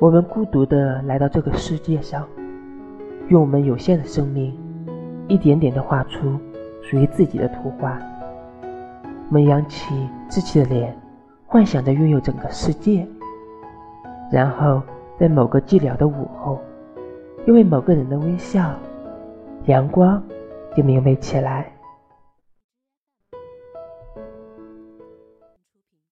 我们孤独的来到这个世界上用我们有限的生命一点点的画出属于自己的图画。我们扬起稚气的脸幻想着拥有整个世界。然后在某个寂寥的午后因为某个人的微笑阳光就明媚起来。